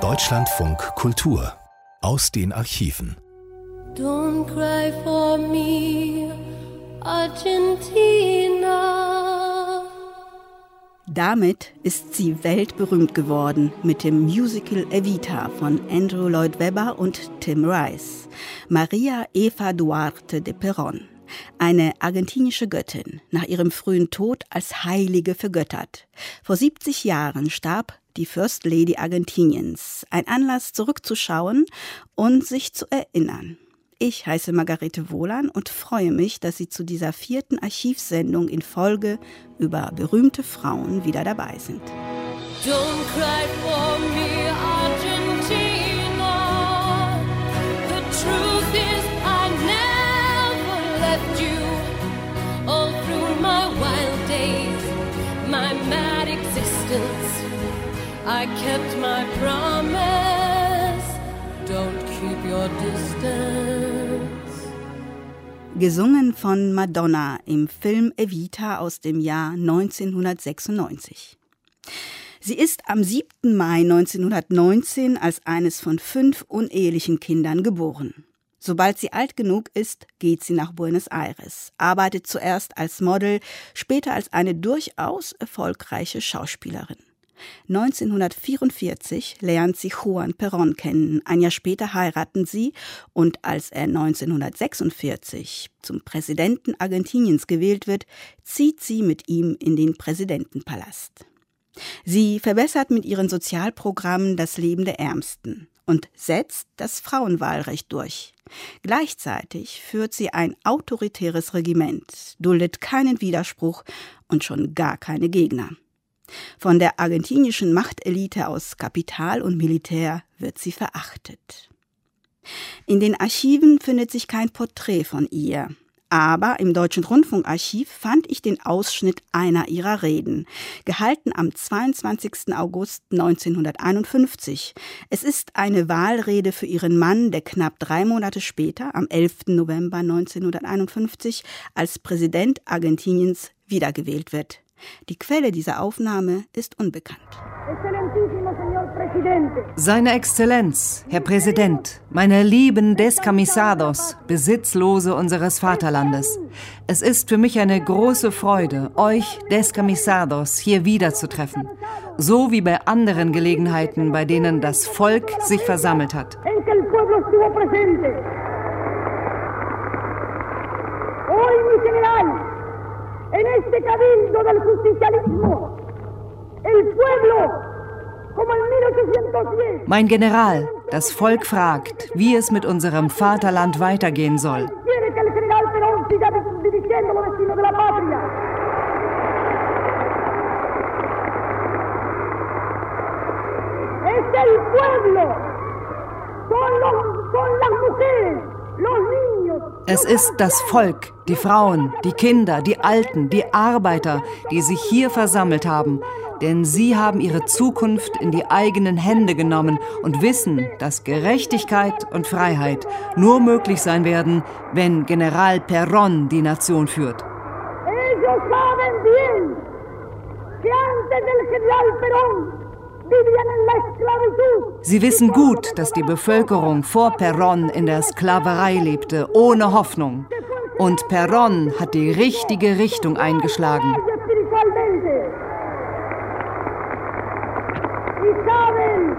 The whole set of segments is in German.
Deutschlandfunk Kultur aus den Archiven. Don't cry for me, Argentina. Damit ist sie weltberühmt geworden mit dem Musical Evita von Andrew Lloyd Webber und Tim Rice. Maria Eva Duarte de Perón eine argentinische Göttin, nach ihrem frühen Tod als Heilige vergöttert. Vor 70 Jahren starb die First Lady Argentiniens. Ein Anlass, zurückzuschauen und sich zu erinnern. Ich heiße Margarete Wohlan und freue mich, dass Sie zu dieser vierten Archivsendung in Folge über berühmte Frauen wieder dabei sind. Don't cry for me, I kept my promise. Don't keep your distance. Gesungen von Madonna im Film Evita aus dem Jahr 1996. Sie ist am 7. Mai 1919 als eines von fünf unehelichen Kindern geboren. Sobald sie alt genug ist, geht sie nach Buenos Aires, arbeitet zuerst als Model, später als eine durchaus erfolgreiche Schauspielerin. 1944 lernt sie Juan Perón kennen. Ein Jahr später heiraten sie und als er 1946 zum Präsidenten Argentiniens gewählt wird, zieht sie mit ihm in den Präsidentenpalast. Sie verbessert mit ihren Sozialprogrammen das Leben der Ärmsten und setzt das Frauenwahlrecht durch. Gleichzeitig führt sie ein autoritäres Regiment, duldet keinen Widerspruch und schon gar keine Gegner. Von der argentinischen Machtelite aus Kapital und Militär wird sie verachtet. In den Archiven findet sich kein Porträt von ihr. Aber im Deutschen Rundfunkarchiv fand ich den Ausschnitt einer ihrer Reden, gehalten am 22. August 1951. Es ist eine Wahlrede für ihren Mann, der knapp drei Monate später, am 11. November 1951, als Präsident Argentiniens wiedergewählt wird. Die Quelle dieser Aufnahme ist unbekannt. Seine Exzellenz, Herr Präsident, meine lieben Descamisados, Besitzlose unseres Vaterlandes. Es ist für mich eine große Freude, euch Descamisados hier wiederzutreffen, so wie bei anderen Gelegenheiten, bei denen das Volk sich versammelt hat. Hoy, mi general, en este cabildo del justicialismo. El pueblo, como en 1810. Mein General, das Volk fragt, wie es mit unserem Vaterland weitergehen soll. Es el pueblo, son, los, son las mujeres, es ist das Volk, die Frauen, die Kinder, die Alten, die Arbeiter, die sich hier versammelt haben, denn sie haben ihre Zukunft in die eigenen Hände genommen und wissen, dass Gerechtigkeit und Freiheit nur möglich sein werden, wenn General Perón die Nation führt. Ellos saben bien que antes del General Perón Sie wissen gut, dass die Bevölkerung vor Perón in der Sklaverei lebte, ohne Hoffnung. Und Perón hat die richtige Richtung eingeschlagen. Y saben,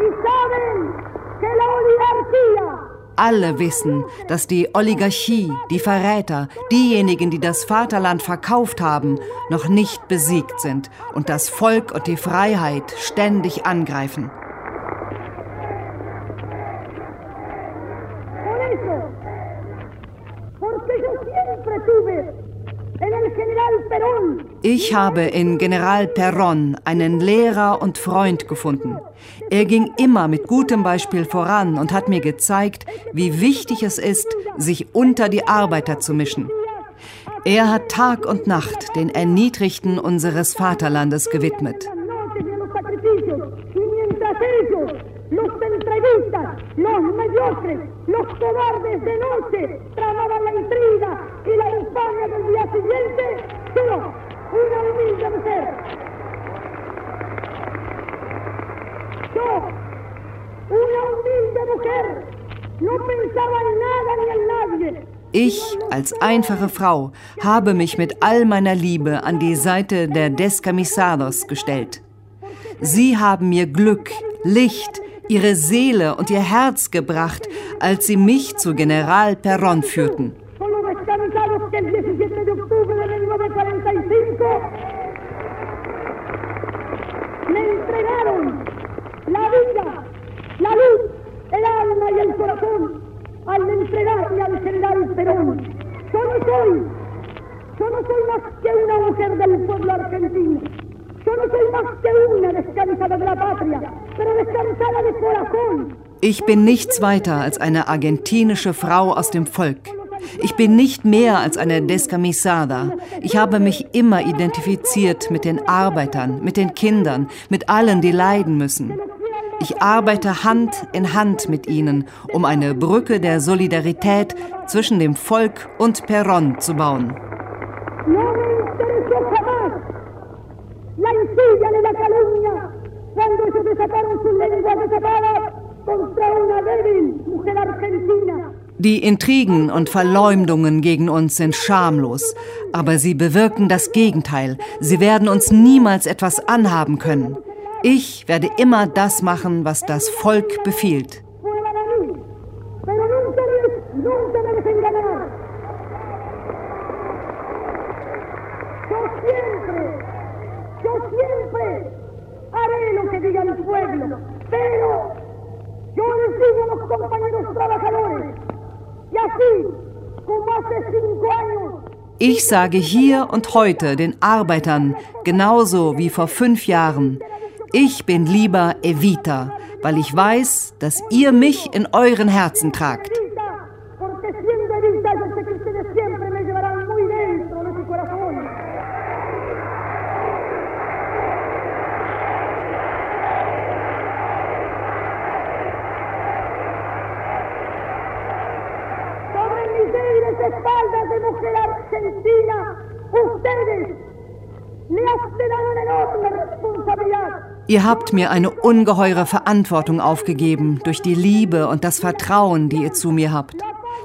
y saben que la oligarquía alle wissen, dass die Oligarchie, die Verräter, diejenigen, die das Vaterland verkauft haben, noch nicht besiegt sind und das Volk und die Freiheit ständig angreifen. Ich habe in General Perón einen Lehrer und Freund gefunden. Er ging immer mit gutem Beispiel voran und hat mir gezeigt, wie wichtig es ist, sich unter die Arbeiter zu mischen. Er hat Tag und Nacht den Erniedrigten unseres Vaterlandes gewidmet. los entrevistas, los mediocres, los cobardes de noche tramaban la intriga y la infamia del día siguiente, pero una humilde mujer Ich als einfache Frau habe mich mit all meiner Liebe an die Seite der Descamisados gestellt. Sie haben mir Glück, Licht, ihre Seele und ihr Herz gebracht, als sie mich zu General Perron führten. Me entregaron la vida, la luz, el alma y el corazón al entregarme al general Perón. Yo no soy, yo no soy más que una mujer del pueblo argentino. Yo no soy más que una descansada de la patria, pero descansada de corazón. Ich bin nichts weiter als eine argentinische Frau aus dem Volk. Ich bin nicht mehr als eine Descamisada. Ich habe mich immer identifiziert mit den Arbeitern, mit den Kindern, mit allen, die leiden müssen. Ich arbeite Hand in Hand mit ihnen, um eine Brücke der Solidarität zwischen dem Volk und Perron zu bauen. Die Intrigen und Verleumdungen gegen uns sind schamlos, aber sie bewirken das Gegenteil. Sie werden uns niemals etwas anhaben können. Ich werde immer das machen, was das Volk befiehlt. Ich sage hier und heute den Arbeitern, genauso wie vor fünf Jahren, ich bin lieber Evita, weil ich weiß, dass ihr mich in euren Herzen tragt. espaldas de mujer argentina, ustedes le hacen una enorme responsabilidad. Ihr habt mir eine ungeheure Verantwortung aufgegeben durch die Liebe und das Vertrauen, die ihr zu mir habt.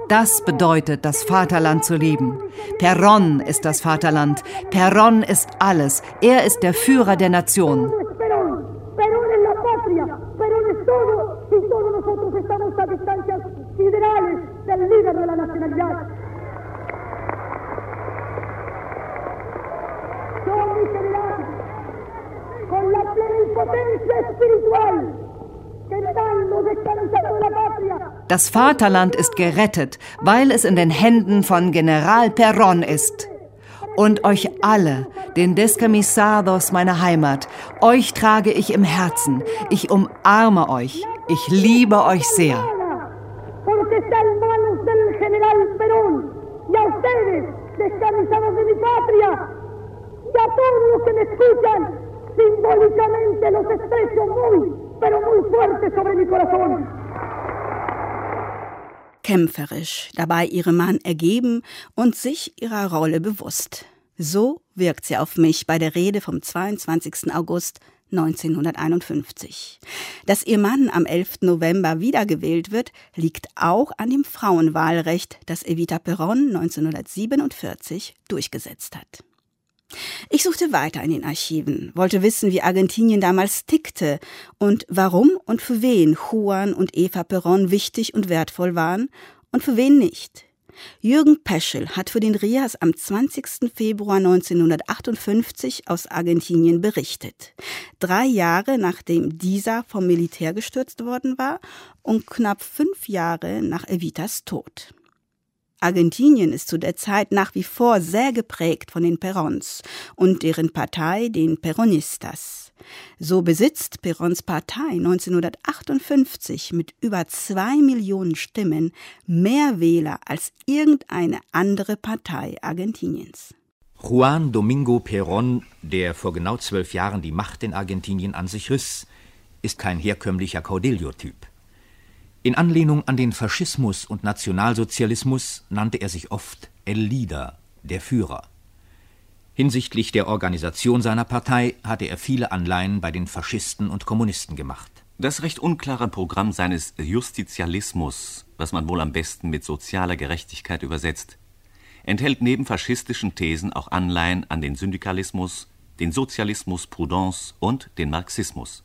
Das bedeutet, das Vaterland zu lieben. Perron ist das Vaterland. Perron ist alles. Er ist der Führer der Nation. Yo, mi general, con la plenipotencia espiritual das Vaterland ist gerettet, weil es in den Händen von General Perron ist. Und euch alle, den Descamisados meiner Heimat, euch trage ich im Herzen. Ich umarme euch. Ich liebe euch sehr. Simbólicamente los estrecho muy, pero muy fuerte sobre mi corazón. Kämpferisch, dabei ihrem Mann ergeben und sich ihrer Rolle bewusst. So wirkt sie auf mich bei der Rede vom 22. August 1951. Dass ihr Mann am 11. November wiedergewählt wird, liegt auch an dem Frauenwahlrecht, das Evita Perón 1947 durchgesetzt hat. Ich suchte weiter in den Archiven, wollte wissen, wie Argentinien damals tickte und warum und für wen Juan und Eva Perón wichtig und wertvoll waren und für wen nicht. Jürgen Peschel hat für den RIAS am 20. Februar 1958 aus Argentinien berichtet. Drei Jahre nachdem dieser vom Militär gestürzt worden war und knapp fünf Jahre nach Evitas Tod. Argentinien ist zu der Zeit nach wie vor sehr geprägt von den Perons und deren Partei, den Peronistas. So besitzt Perons Partei 1958 mit über zwei Millionen Stimmen mehr Wähler als irgendeine andere Partei Argentiniens. Juan Domingo Perón, der vor genau zwölf Jahren die Macht in Argentinien an sich riss, ist kein herkömmlicher Caudillo-Typ. In Anlehnung an den Faschismus und Nationalsozialismus nannte er sich oft El Líder, der Führer. Hinsichtlich der Organisation seiner Partei hatte er viele Anleihen bei den Faschisten und Kommunisten gemacht. Das recht unklare Programm seines Justizialismus, was man wohl am besten mit sozialer Gerechtigkeit übersetzt, enthält neben faschistischen Thesen auch Anleihen an den Syndikalismus, den Sozialismus Prudence und den Marxismus.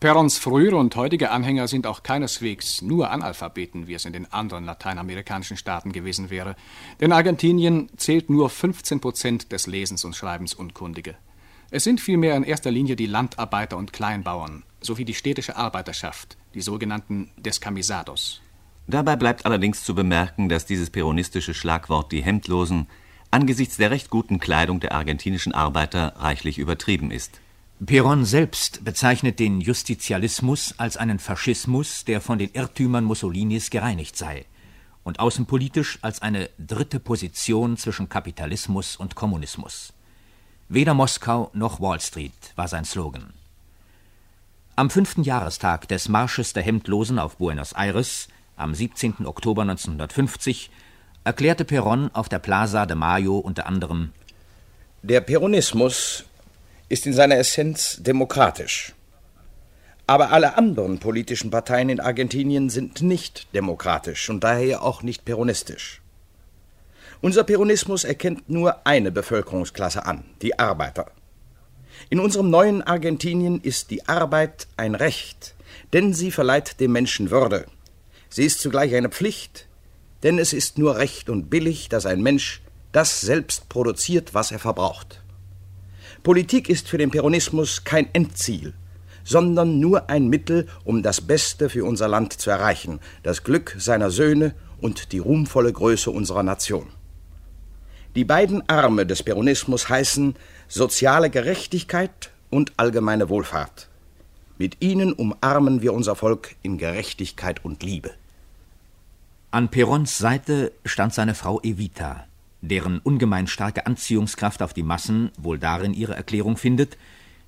Perons frühere und heutige Anhänger sind auch keineswegs nur Analphabeten, wie es in den anderen lateinamerikanischen Staaten gewesen wäre. Denn Argentinien zählt nur 15 Prozent des Lesens und Schreibens Unkundige. Es sind vielmehr in erster Linie die Landarbeiter und Kleinbauern sowie die städtische Arbeiterschaft, die sogenannten Descamisados. Dabei bleibt allerdings zu bemerken, dass dieses peronistische Schlagwort die Hemdlosen angesichts der recht guten Kleidung der argentinischen Arbeiter reichlich übertrieben ist. Peron selbst bezeichnet den Justizialismus als einen Faschismus, der von den Irrtümern Mussolinis gereinigt sei und außenpolitisch als eine dritte Position zwischen Kapitalismus und Kommunismus. Weder Moskau noch Wall Street war sein Slogan. Am fünften Jahrestag des Marsches der Hemdlosen auf Buenos Aires am 17. Oktober 1950 erklärte Perón auf der Plaza de Mayo unter anderem Der Peronismus ist in seiner Essenz demokratisch. Aber alle anderen politischen Parteien in Argentinien sind nicht demokratisch und daher auch nicht peronistisch. Unser Peronismus erkennt nur eine Bevölkerungsklasse an, die Arbeiter. In unserem neuen Argentinien ist die Arbeit ein Recht, denn sie verleiht dem Menschen Würde. Sie ist zugleich eine Pflicht, denn es ist nur recht und billig, dass ein Mensch das selbst produziert, was er verbraucht. Politik ist für den Peronismus kein Endziel, sondern nur ein Mittel, um das Beste für unser Land zu erreichen, das Glück seiner Söhne und die ruhmvolle Größe unserer Nation. Die beiden Arme des Peronismus heißen soziale Gerechtigkeit und allgemeine Wohlfahrt. Mit ihnen umarmen wir unser Volk in Gerechtigkeit und Liebe. An Perons Seite stand seine Frau Evita, deren ungemein starke Anziehungskraft auf die Massen wohl darin ihre Erklärung findet,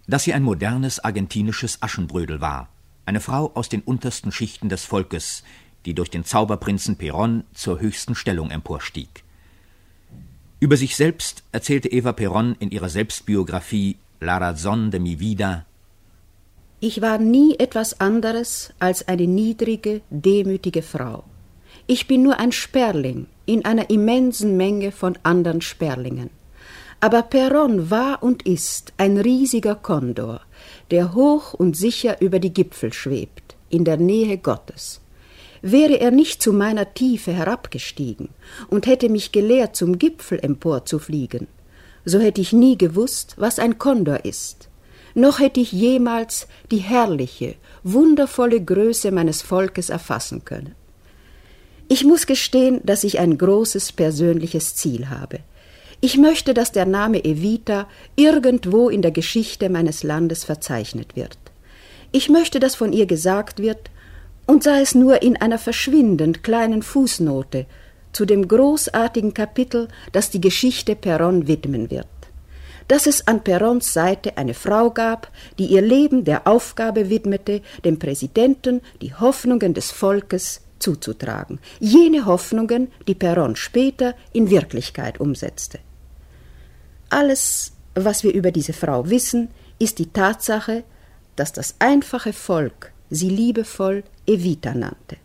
dass sie ein modernes argentinisches Aschenbrödel war, eine Frau aus den untersten Schichten des Volkes, die durch den Zauberprinzen Peron zur höchsten Stellung emporstieg. Über sich selbst erzählte Eva Peron in ihrer Selbstbiografie La Razón de mi vida Ich war nie etwas anderes als eine niedrige, demütige Frau. Ich bin nur ein Sperling in einer immensen Menge von anderen Sperlingen. Aber Perron war und ist ein riesiger Kondor, der hoch und sicher über die Gipfel schwebt, in der Nähe Gottes. Wäre er nicht zu meiner Tiefe herabgestiegen und hätte mich gelehrt, zum Gipfel emporzufliegen, so hätte ich nie gewusst, was ein Kondor ist, noch hätte ich jemals die herrliche, wundervolle Größe meines Volkes erfassen können. Ich muss gestehen, dass ich ein großes persönliches Ziel habe. Ich möchte, dass der Name Evita irgendwo in der Geschichte meines Landes verzeichnet wird. Ich möchte, dass von ihr gesagt wird, und sei es nur in einer verschwindend kleinen Fußnote, zu dem großartigen Kapitel, das die Geschichte Perron widmen wird. Dass es an Perrons Seite eine Frau gab, die ihr Leben der Aufgabe widmete, dem Präsidenten die Hoffnungen des Volkes zuzutragen, jene Hoffnungen, die Perron später in Wirklichkeit umsetzte. Alles, was wir über diese Frau wissen, ist die Tatsache, dass das einfache Volk sie liebevoll Evita nannte.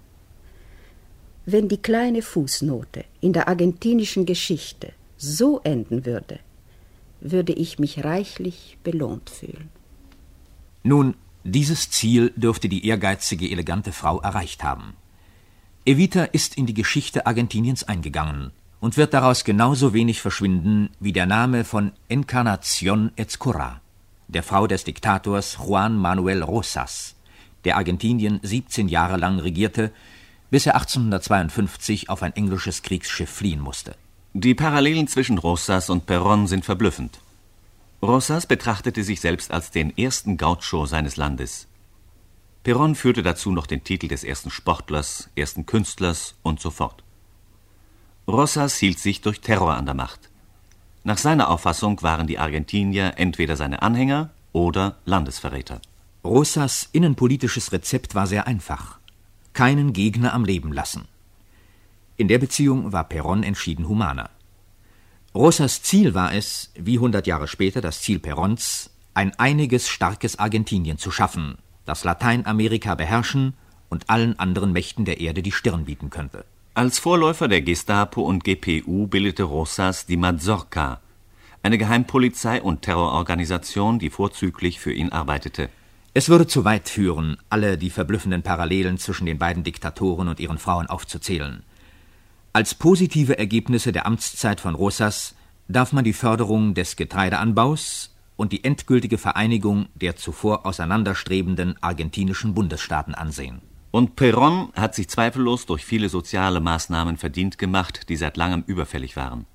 Wenn die kleine Fußnote in der argentinischen Geschichte so enden würde, würde ich mich reichlich belohnt fühlen. Nun, dieses Ziel dürfte die ehrgeizige, elegante Frau erreicht haben. Evita ist in die Geschichte Argentiniens eingegangen und wird daraus genauso wenig verschwinden wie der Name von Encarnación Ezcurra, der Frau des Diktators Juan Manuel Rosas, der Argentinien 17 Jahre lang regierte, bis er 1852 auf ein englisches Kriegsschiff fliehen musste. Die Parallelen zwischen Rosas und Perón sind verblüffend. Rosas betrachtete sich selbst als den ersten Gaucho seines Landes. Perón führte dazu noch den Titel des ersten Sportlers, ersten Künstlers und so fort. Rosas hielt sich durch Terror an der Macht. Nach seiner Auffassung waren die Argentinier entweder seine Anhänger oder Landesverräter. Rosas innenpolitisches Rezept war sehr einfach. Keinen Gegner am Leben lassen. In der Beziehung war Perón entschieden humaner. Rosas Ziel war es, wie hundert Jahre später das Ziel Perons, ein einiges, starkes Argentinien zu schaffen, das Lateinamerika beherrschen und allen anderen Mächten der Erde die Stirn bieten könnte. Als Vorläufer der Gestapo und GPU bildete Rosas die Mazorca, eine Geheimpolizei und Terrororganisation, die vorzüglich für ihn arbeitete. Es würde zu weit führen, alle die verblüffenden Parallelen zwischen den beiden Diktatoren und ihren Frauen aufzuzählen. Als positive Ergebnisse der Amtszeit von Rosas darf man die Förderung des Getreideanbaus und die endgültige Vereinigung der zuvor auseinanderstrebenden argentinischen Bundesstaaten ansehen. Und Perón hat sich zweifellos durch viele soziale Maßnahmen verdient gemacht, die seit langem überfällig waren.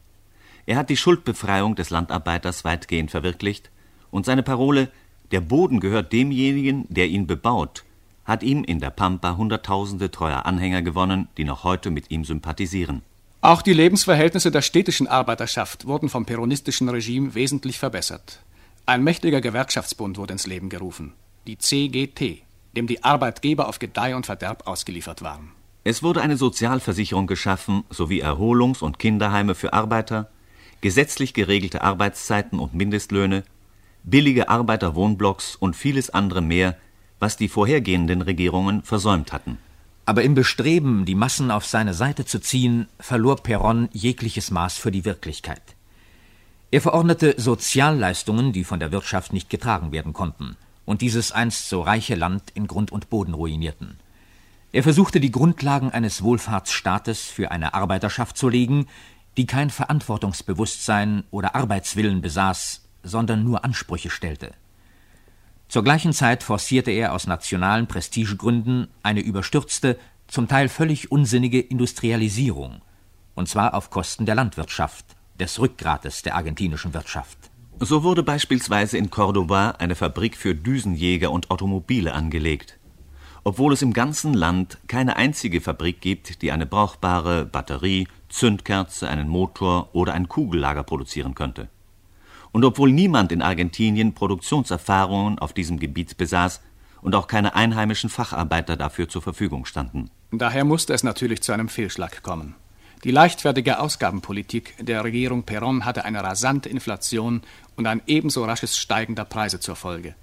Er hat die Schuldbefreiung des Landarbeiters weitgehend verwirklicht und seine Parole Der Boden gehört demjenigen, der ihn bebaut, hat ihm in der Pampa Hunderttausende treuer Anhänger gewonnen, die noch heute mit ihm sympathisieren. Auch die Lebensverhältnisse der städtischen Arbeiterschaft wurden vom peronistischen Regime wesentlich verbessert. Ein mächtiger Gewerkschaftsbund wurde ins Leben gerufen, die CGT, dem die Arbeitgeber auf Gedeih und Verderb ausgeliefert waren. Es wurde eine Sozialversicherung geschaffen sowie Erholungs- und Kinderheime für Arbeiter, gesetzlich geregelte Arbeitszeiten und Mindestlöhne, billige Arbeiterwohnblocks und vieles andere mehr, was die vorhergehenden Regierungen versäumt hatten. Aber im Bestreben, die Massen auf seine Seite zu ziehen, verlor Perron jegliches Maß für die Wirklichkeit. Er verordnete Sozialleistungen, die von der Wirtschaft nicht getragen werden konnten und dieses einst so reiche Land in Grund und Boden ruinierten. Er versuchte die Grundlagen eines Wohlfahrtsstaates für eine Arbeiterschaft zu legen, die kein Verantwortungsbewusstsein oder Arbeitswillen besaß, sondern nur Ansprüche stellte. Zur gleichen Zeit forcierte er aus nationalen Prestigegründen eine überstürzte, zum Teil völlig unsinnige Industrialisierung, und zwar auf Kosten der Landwirtschaft, des Rückgrates der argentinischen Wirtschaft. So wurde beispielsweise in Cordoba eine Fabrik für Düsenjäger und Automobile angelegt. Obwohl es im ganzen Land keine einzige Fabrik gibt, die eine brauchbare Batterie, Zündkerze, einen Motor oder ein Kugellager produzieren könnte. Und obwohl niemand in Argentinien Produktionserfahrungen auf diesem Gebiet besaß und auch keine einheimischen Facharbeiter dafür zur Verfügung standen. Daher musste es natürlich zu einem Fehlschlag kommen. Die leichtfertige Ausgabenpolitik der Regierung Perón hatte eine rasante Inflation und ein ebenso rasches Steigen der Preise zur Folge.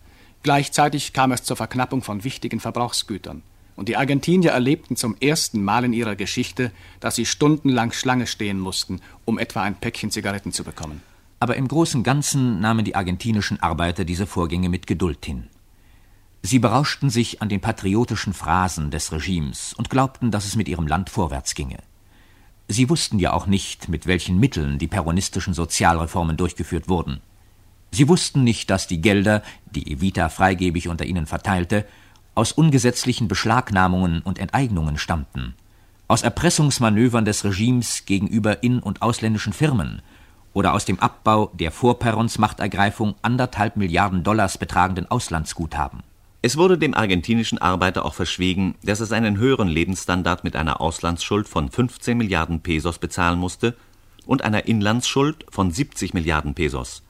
Gleichzeitig kam es zur Verknappung von wichtigen Verbrauchsgütern. Und die Argentinier erlebten zum ersten Mal in ihrer Geschichte, dass sie stundenlang Schlange stehen mussten, um etwa ein Päckchen Zigaretten zu bekommen. Aber im großen Ganzen nahmen die argentinischen Arbeiter diese Vorgänge mit Geduld hin. Sie berauschten sich an den patriotischen Phrasen des Regimes und glaubten, dass es mit ihrem Land vorwärts ginge. Sie wussten ja auch nicht, mit welchen Mitteln die peronistischen Sozialreformen durchgeführt wurden. Sie wussten nicht, dass die Gelder, die Evita freigebig unter ihnen verteilte, aus ungesetzlichen Beschlagnahmungen und Enteignungen stammten, aus Erpressungsmanövern des Regimes gegenüber in- und ausländischen Firmen oder aus dem Abbau der vor Perons Machtergreifung anderthalb Milliarden Dollars betragenden Auslandsguthaben. Es wurde dem argentinischen Arbeiter auch verschwiegen, dass er seinen höheren Lebensstandard mit einer Auslandsschuld von 15 Milliarden Pesos bezahlen musste und einer Inlandsschuld von 70 Milliarden Pesos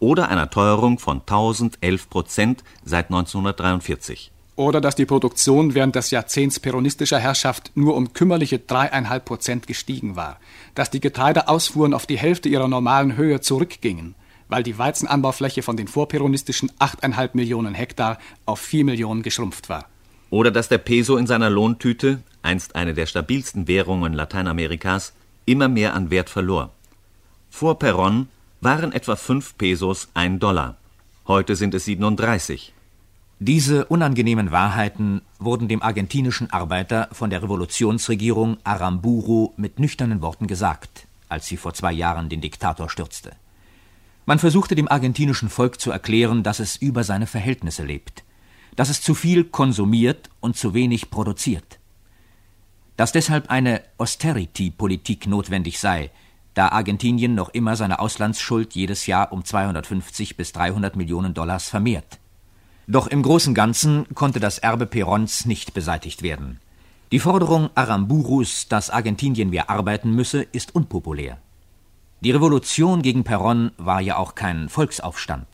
oder einer Teuerung von 1011 Prozent seit 1943. Oder dass die Produktion während des Jahrzehnts peronistischer Herrschaft nur um kümmerliche dreieinhalb Prozent gestiegen war, dass die Getreideausfuhren auf die Hälfte ihrer normalen Höhe zurückgingen, weil die Weizenanbaufläche von den vorperonistischen 8,5 Millionen Hektar auf 4 Millionen geschrumpft war. Oder dass der Peso in seiner Lohntüte, einst eine der stabilsten Währungen Lateinamerikas, immer mehr an Wert verlor. Vor Perón waren etwa 5 Pesos ein Dollar. Heute sind es 37. Diese unangenehmen Wahrheiten wurden dem argentinischen Arbeiter von der Revolutionsregierung Aramburu mit nüchternen Worten gesagt, als sie vor zwei Jahren den Diktator stürzte. Man versuchte dem argentinischen Volk zu erklären, dass es über seine Verhältnisse lebt, dass es zu viel konsumiert und zu wenig produziert, dass deshalb eine Austerity-Politik notwendig sei, da Argentinien noch immer seine Auslandsschuld jedes Jahr um 250 bis 300 Millionen Dollars vermehrt. Doch im großen Ganzen konnte das Erbe Perons nicht beseitigt werden. Die Forderung Aramburus, dass Argentinien mehr arbeiten müsse, ist unpopulär. Die Revolution gegen Perón war ja auch kein Volksaufstand.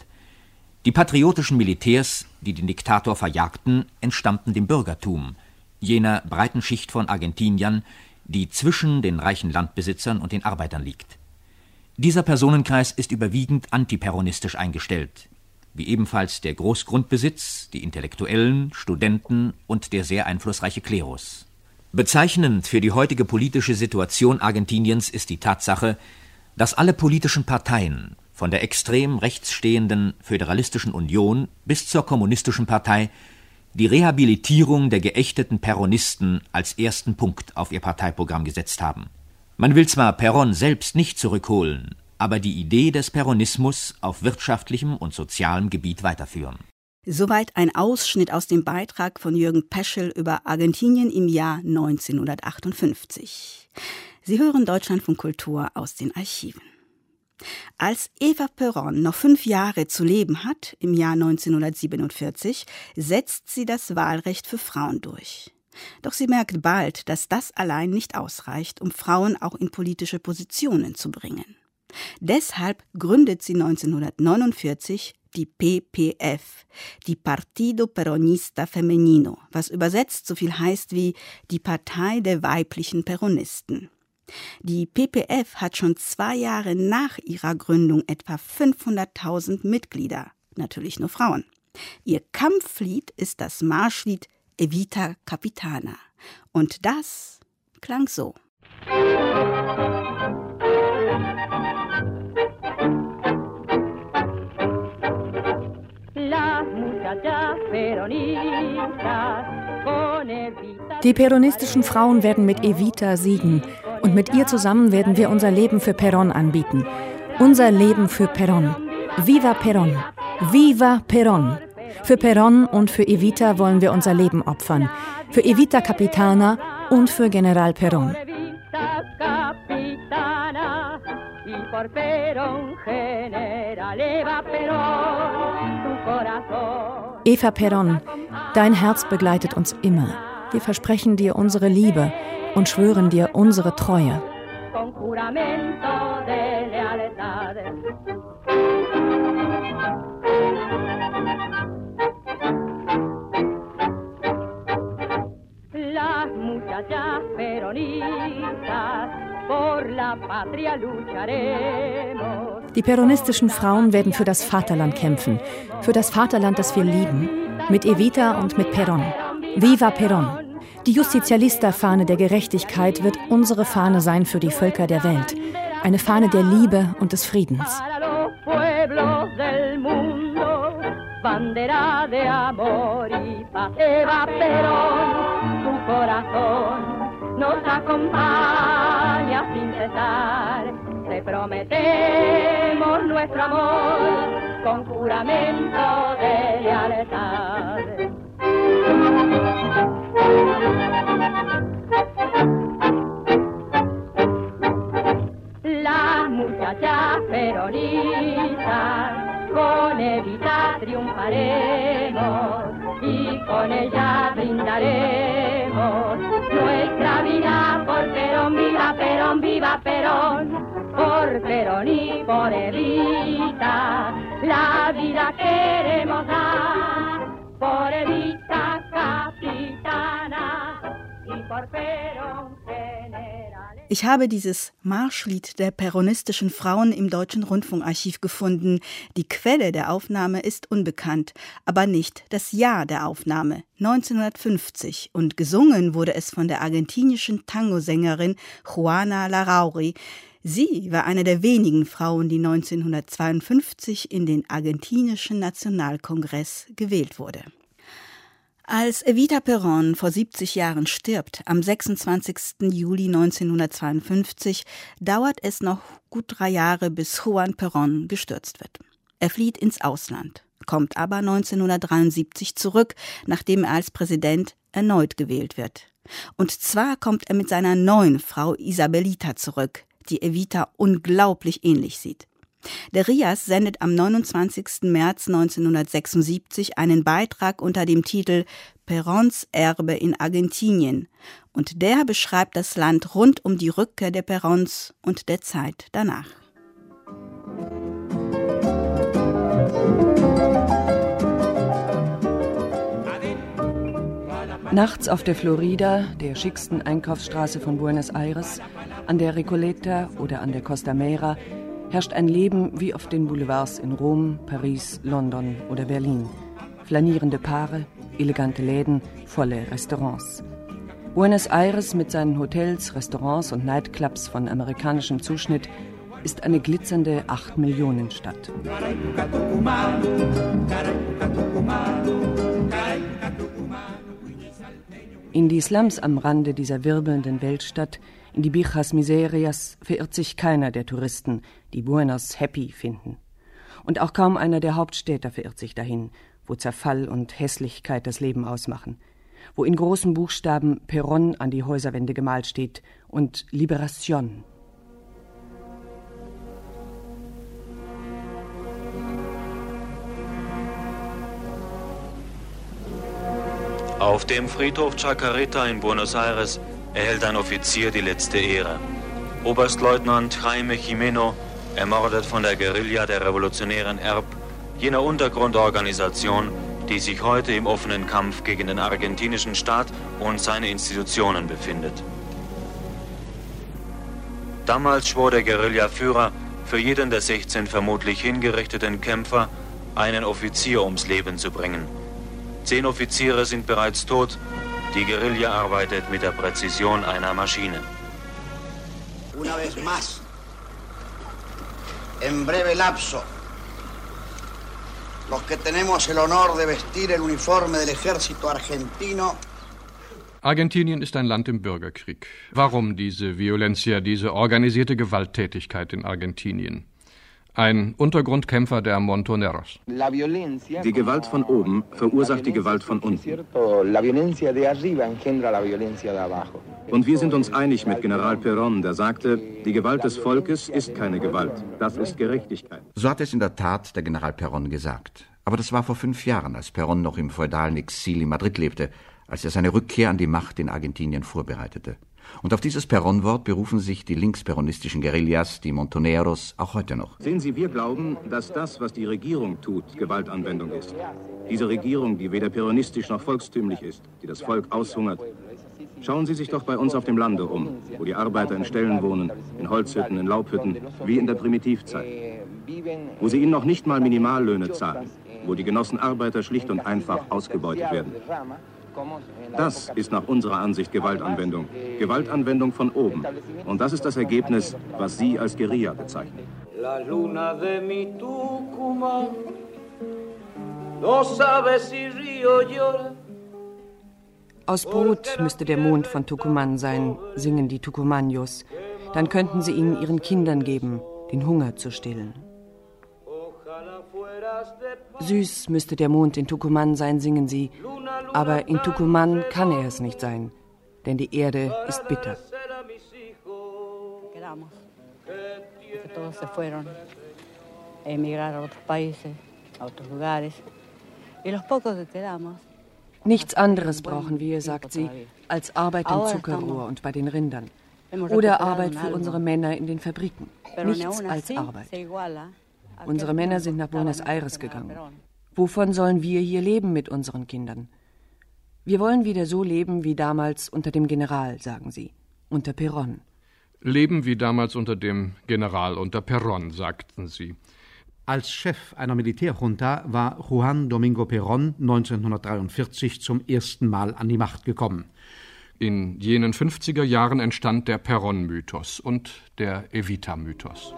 Die patriotischen Militärs, die den Diktator verjagten, entstammten dem Bürgertum, jener breiten Schicht von Argentiniern, die zwischen den reichen Landbesitzern und den Arbeitern liegt. Dieser Personenkreis ist überwiegend antiperonistisch eingestellt. wie ebenfalls der Großgrundbesitz, die Intellektuellen, Studenten und der sehr einflussreiche Klerus. Bezeichnend für die heutige politische Situation Argentiniens ist die Tatsache, dass alle politischen Parteien, von der extrem rechts stehenden Föderalistischen Union bis zur Kommunistischen Partei, die Rehabilitierung der geächteten Peronisten als ersten Punkt auf ihr Parteiprogramm gesetzt haben. Man will zwar Peron selbst nicht zurückholen, aber die Idee des Peronismus auf wirtschaftlichem und sozialem Gebiet weiterführen. Soweit ein Ausschnitt aus dem Beitrag von Jürgen Peschel über Argentinien im Jahr 1958. Sie hören Deutschland von Kultur aus den Archiven. Als Eva Perron noch fünf Jahre zu leben hat, im Jahr 1947, setzt sie das Wahlrecht für Frauen durch. Doch sie merkt bald, dass das allein nicht ausreicht, um Frauen auch in politische Positionen zu bringen. Deshalb gründet sie 1949 die PPF, die Partido Peronista Femenino, was übersetzt so viel heißt wie die Partei der weiblichen Peronisten. Die PPF hat schon zwei Jahre nach ihrer Gründung etwa 500.000 Mitglieder, natürlich nur Frauen. Ihr Kampflied ist das Marschlied Evita Capitana. Und das klang so. Die peronistischen Frauen werden mit Evita siegen und mit ihr zusammen werden wir unser Leben für Peron anbieten. Unser Leben für Peron. Viva Peron! Viva Peron! Für Peron und für Evita wollen wir unser Leben opfern. Für Evita Capitana und für General Peron. Eva Peron, dein Herz begleitet uns immer. Wir versprechen dir unsere Liebe und schwören dir unsere Treue. Die peronistischen Frauen werden für das Vaterland kämpfen, für das Vaterland, das wir lieben, mit Evita und mit Peron. Viva Peron! Die Justizialista-Fahne der Gerechtigkeit wird unsere Fahne sein für die Völker der Welt. Eine Fahne der Liebe und des Friedens. Prometemos nuestro amor con juramento de lealtad. Perón y por Evita, la vida queremos dar por Evita Capitana y por Perón Ich habe dieses Marschlied der peronistischen Frauen im Deutschen Rundfunkarchiv gefunden. Die Quelle der Aufnahme ist unbekannt, aber nicht das Jahr der Aufnahme, 1950, und gesungen wurde es von der argentinischen Tangosängerin Juana Larrauri. Sie war eine der wenigen Frauen, die 1952 in den argentinischen Nationalkongress gewählt wurde. Als Evita Perón vor 70 Jahren stirbt, am 26. Juli 1952, dauert es noch gut drei Jahre, bis Juan Perón gestürzt wird. Er flieht ins Ausland, kommt aber 1973 zurück, nachdem er als Präsident erneut gewählt wird. Und zwar kommt er mit seiner neuen Frau Isabelita zurück, die Evita unglaublich ähnlich sieht. Der RIAS sendet am 29. März 1976 einen Beitrag unter dem Titel Perons Erbe in Argentinien und der beschreibt das Land rund um die Rückkehr der Perons und der Zeit danach. Nachts auf der Florida, der schicksten Einkaufsstraße von Buenos Aires, an der Recoleta oder an der Costa Mera, herrscht ein Leben wie auf den Boulevards in Rom, Paris, London oder Berlin. Flanierende Paare, elegante Läden, volle Restaurants. Buenos Aires mit seinen Hotels, Restaurants und Nightclubs von amerikanischem Zuschnitt ist eine glitzernde 8-Millionen-Stadt. In die Slums am Rande dieser wirbelnden Weltstadt, die Bijas Miserias, verirrt sich keiner der Touristen, die Buenos happy finden. Und auch kaum einer der Hauptstädter verirrt sich dahin, wo Zerfall und Hässlichkeit das Leben ausmachen, wo in großen Buchstaben Perron an die Häuserwände gemalt steht und Liberation Auf dem Friedhof Chacarita in Buenos Aires erhält ein Offizier die letzte Ehre. Oberstleutnant Jaime Jimeno, ermordet von der Guerilla der revolutionären Erb, jener Untergrundorganisation, die sich heute im offenen Kampf gegen den argentinischen Staat und seine Institutionen befindet. Damals schwor der Guerillaführer für jeden der 16 vermutlich hingerichteten Kämpfer einen Offizier ums Leben zu bringen. Zehn Offiziere sind bereits tot. Die Guerilla arbeitet mit der Präzision einer Maschine. Una vez más, en breve lapso, los que tenemos el honor de vestir el uniforme del ejército argentino Argentinien ist ein Land im Bürgerkrieg. Warum diese Violencia, diese organisierte Gewalttätigkeit in Argentinien? Ein Untergrundkämpfer der Montoneros. Die Gewalt von oben verursacht die Gewalt von unten. Und wir sind uns einig mit General Perón, der sagte, die Gewalt des Volkes ist keine Gewalt, das ist Gerechtigkeit. So hat es in der Tat der General Perón gesagt. Aber das war vor fünf Jahren, als Perón noch im feudalen Exil in Madrid lebte, als er seine Rückkehr an die Macht in Argentinien vorbereitete. Und auf dieses Perron-Wort berufen sich die linksperonistischen Guerillas, die Montoneros, auch heute noch. Sehen Sie, wir glauben, dass das, was die Regierung tut, Gewaltanwendung ist. Diese Regierung, die weder peronistisch noch volkstümlich ist, die das Volk aushungert. Schauen Sie sich doch bei uns auf dem Lande um, wo die Arbeiter in Ställen wohnen, in Holzhütten, in Laubhütten, wie in der Primitivzeit. Wo sie ihnen noch nicht mal Minimallöhne zahlen, wo die Genossen Arbeiter schlicht und einfach ausgebeutet werden. Das ist nach unserer Ansicht Gewaltanwendung. Gewaltanwendung von oben. Und das ist das Ergebnis, was Sie als Guerilla bezeichnen. La luna de mi Tucumán no sabe si río llora. Aus Brot müsste der Mond von Tucumán sein, singen die Tucumanos. Dann könnten sie ihn ihren Kindern geben, den Hunger zu stillen. Süß müsste der Mond in Tucumán sein, singen sie, aber in Tucumán kann er es nicht sein, denn die Erde ist bitter. Nichts anderes brauchen wir, sagt sie, als Arbeit im Zuckerrohr und bei den Rindern. Oder Arbeit für unsere Männer in den Fabriken. Nichts als Arbeit. Unsere Männer sind nach Buenos Aires gegangen. Wovon sollen wir hier leben mit unseren Kindern? Wir wollen wieder so leben wie damals unter dem General, sagen sie, unter Perón. Leben wie damals unter dem General, unter Perón, sagten sie. Als Chef einer Militärjunta war Juan Domingo Perón 1943 zum ersten Mal an die Macht gekommen. In jenen 50er Jahren entstand der Perón-Mythos und der Evita-Mythos.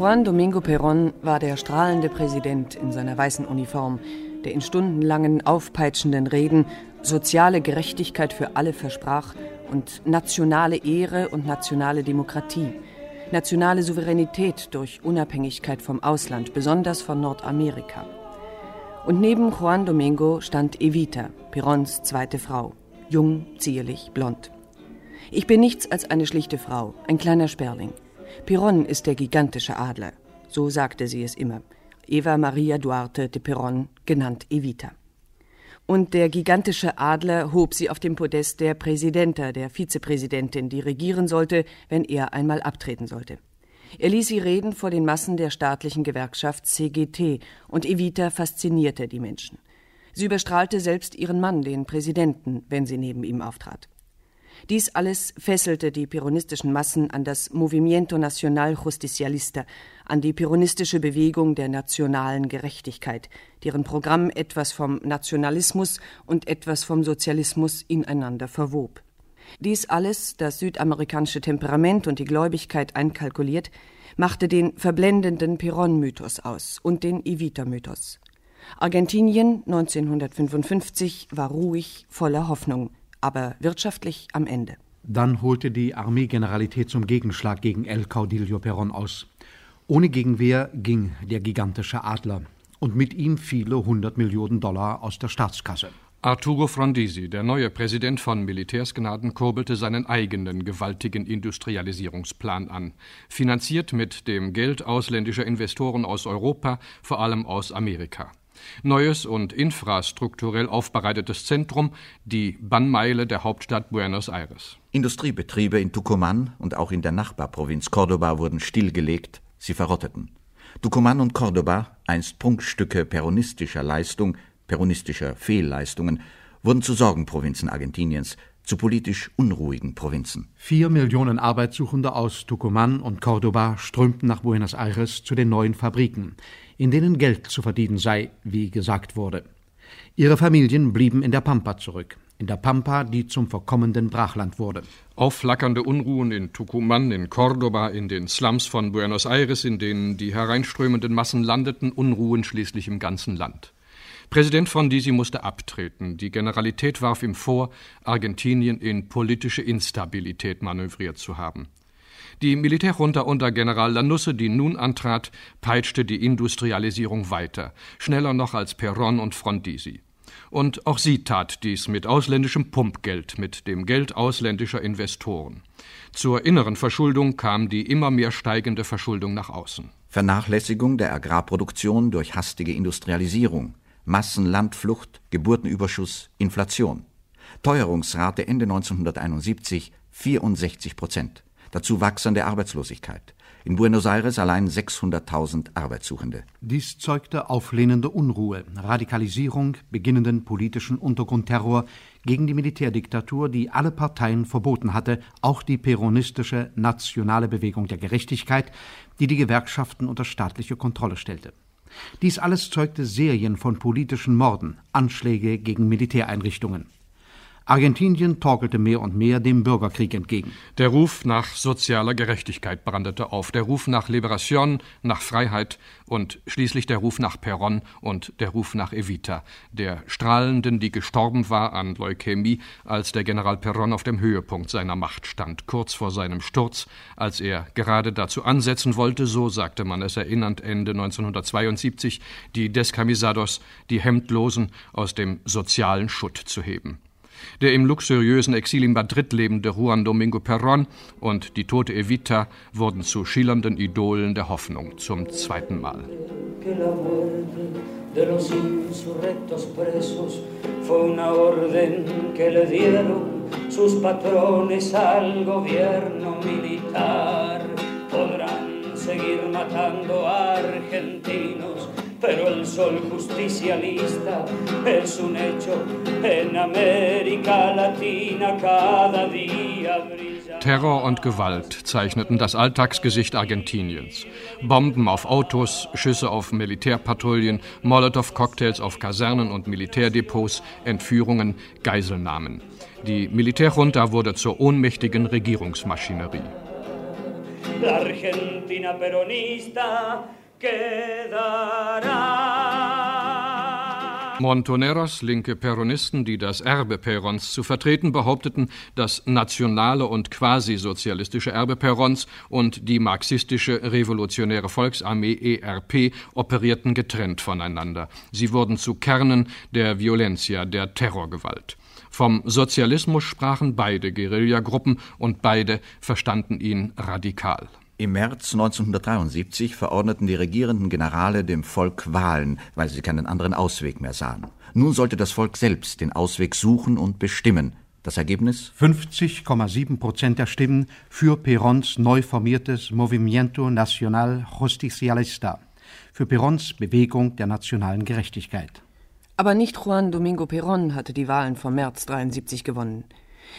Juan Domingo Perón war der strahlende Präsident in seiner weißen Uniform, der in stundenlangen, aufpeitschenden Reden soziale Gerechtigkeit für alle versprach und nationale Ehre und nationale Demokratie, nationale Souveränität durch Unabhängigkeit vom Ausland, besonders von Nordamerika. Und neben Juan Domingo stand Evita, Perons zweite Frau, jung, zierlich, blond. Ich bin nichts als eine schlichte Frau, ein kleiner Sperling. Perón ist der gigantische Adler, so sagte sie es immer. Eva Maria Duarte de Perón, genannt Evita. Und der gigantische Adler hob sie auf dem Podest der Präsidenta, der Vizepräsidentin, die regieren sollte, wenn er einmal abtreten sollte. Er ließ sie reden vor den Massen der staatlichen Gewerkschaft CGT und Evita faszinierte die Menschen. Sie überstrahlte selbst ihren Mann, den Präsidenten, wenn sie neben ihm auftrat. Dies alles fesselte die peronistischen Massen an das Movimiento Nacional Justicialista, an die peronistische Bewegung der nationalen Gerechtigkeit, deren Programm etwas vom Nationalismus und etwas vom Sozialismus ineinander verwob. Dies alles, das südamerikanische Temperament und die Gläubigkeit einkalkuliert, machte den verblendenden Peron-Mythos aus und den Evita-Mythos. Argentinien 1955 war ruhig, voller Hoffnung, aber wirtschaftlich am Ende. Dann holte die Armeegeneralität zum Gegenschlag gegen El Caudillo Perón aus. Ohne Gegenwehr ging der gigantische Adler und mit ihm viele hundert Millionen Dollar aus der Staatskasse. Arturo Frondizi, der neue Präsident von Militärsgnaden, kurbelte seinen eigenen gewaltigen Industrialisierungsplan an, finanziert mit dem Geld ausländischer Investoren aus Europa, vor allem aus Amerika. Neues und infrastrukturell aufbereitetes Zentrum, die Bannmeile der Hauptstadt Buenos Aires. Industriebetriebe in Tucumán und auch in der Nachbarprovinz Córdoba wurden stillgelegt, sie verrotteten. Tucumán und Córdoba, einst Prunkstücke peronistischer Leistung, peronistischer Fehlleistungen, wurden zu Sorgenprovinzen Argentiniens, zu politisch unruhigen Provinzen. Vier Millionen Arbeitssuchende aus Tucumán und Córdoba strömten nach Buenos Aires zu den neuen Fabriken, in denen Geld zu verdienen sei, wie gesagt wurde. Ihre Familien blieben in der Pampa zurück, in der Pampa, die zum verkommenden Brachland wurde. Aufflackernde Unruhen in Tucumán, in Córdoba, in den Slums von Buenos Aires, in denen die hereinströmenden Massen landeten, Unruhen schließlich im ganzen Land. Präsident Frondizi musste abtreten. Die Generalität warf ihm vor, Argentinien in politische Instabilität manövriert zu haben. Die Militärjunta unter General Lanusse, die nun antrat, peitschte die Industrialisierung weiter, schneller noch als Perón und Frondizi. Und auch sie tat dies mit ausländischem Pumpgeld, mit dem Geld ausländischer Investoren. Zur inneren Verschuldung kam die immer mehr steigende Verschuldung nach außen. Vernachlässigung der Agrarproduktion durch hastige Industrialisierung, Massenlandflucht, Geburtenüberschuss, Inflation. Teuerungsrate Ende 1971 64 Prozent. Dazu wachsende Arbeitslosigkeit. In Buenos Aires allein 600.000 Arbeitssuchende. Dies zeugte auflehnende Unruhe, Radikalisierung, beginnenden politischen Untergrundterror gegen die Militärdiktatur, die alle Parteien verboten hatte, auch die peronistische Nationale Bewegung der Gerechtigkeit, die die Gewerkschaften unter staatliche Kontrolle stellte. Dies alles zeugte Serien von politischen Morden, Anschläge gegen Militäreinrichtungen. Argentinien torkelte mehr und mehr dem Bürgerkrieg entgegen. Der Ruf nach sozialer Gerechtigkeit brandete auf, der Ruf nach Liberation, nach Freiheit und schließlich der Ruf nach Perón und der Ruf nach Evita, der Strahlenden, die gestorben war an Leukämie, als der General Perón auf dem Höhepunkt seiner Macht stand, kurz vor seinem Sturz, als er gerade dazu ansetzen wollte, so sagte man es erinnernd Ende 1972, die Descamisados, die Hemdlosen, aus dem sozialen Schutt zu heben. Der im luxuriösen Exil in Madrid lebende Juan Domingo Perón und die tote Evita wurden zu schillernden Idolen der Hoffnung zum zweiten Mal. seguir matando argentinos pero el sol justicialista es un hecho en América Latina cada día brilla. Terror und Gewalt zeichneten das Alltagsgesicht Argentiniens. Bomben auf Autos, Schüsse auf Militärpatrouillen, Molotow-Cocktails auf Kasernen und Militärdepots, Entführungen, Geiselnahmen. Die Militärjunta wurde zur ohnmächtigen Regierungsmaschinerie. La Argentina peronista Montoneros, linke Peronisten, die das Erbe Perons zu vertreten behaupteten, das nationale und quasi-sozialistische Erbe Perons und die marxistische Revolutionäre Volksarmee ERP operierten getrennt voneinander. Sie wurden zu Kernen der Violencia, der Terrorgewalt. Vom Sozialismus sprachen beide Guerillagruppen und beide verstanden ihn radikal. Im März 1973 verordneten die regierenden Generale dem Volk Wahlen, weil sie keinen anderen Ausweg mehr sahen. Nun sollte das Volk selbst den Ausweg suchen und bestimmen, Das Ergebnis? 50,7 Prozent der Stimmen für Perons neu formiertes Movimiento Nacional Justicialista, für Perons Bewegung der nationalen Gerechtigkeit. Aber nicht Juan Domingo Perón hatte die Wahlen vom März 73 gewonnen.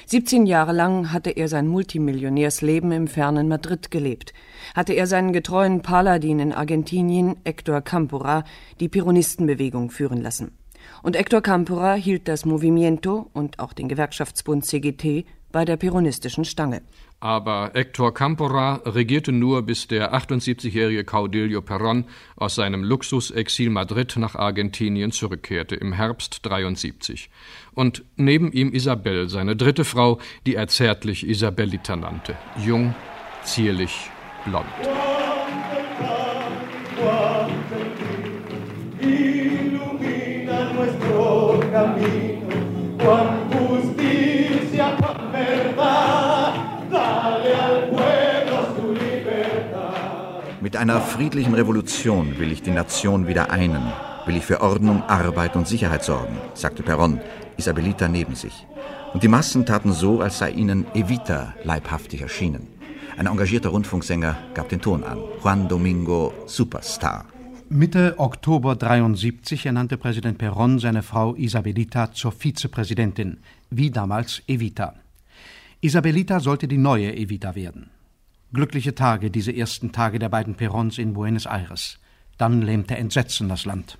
17 Jahre lang hatte er sein Multimillionärsleben im fernen Madrid gelebt, hatte er seinen getreuen Paladin in Argentinien, Hector Campora, die Peronistenbewegung führen lassen. Und Hector Campora hielt das Movimiento und auch den Gewerkschaftsbund CGT bei der peronistischen Stange. Aber Hector Campora regierte nur, bis der 78-jährige Caudillo Perón aus seinem Luxusexil Madrid nach Argentinien zurückkehrte im Herbst 73. Und neben ihm Isabel, seine dritte Frau, die er zärtlich Isabelita nannte. Jung, zierlich, blond. Mit einer friedlichen Revolution will ich die Nation wieder einen, will ich für Ordnung, Arbeit und Sicherheit sorgen, sagte Perron, Isabelita neben sich. Und die Massen taten so, als sei ihnen Evita leibhaftig erschienen. Ein engagierter Rundfunksänger gab den Ton an. Juan Domingo Superstar. Mitte Oktober 73 ernannte Präsident Perón seine Frau Isabelita zur Vizepräsidentin, wie damals Evita. Isabelita sollte die neue Evita werden. Glückliche Tage, diese ersten Tage der beiden Perons in Buenos Aires. Dann lähmte Entsetzen das Land.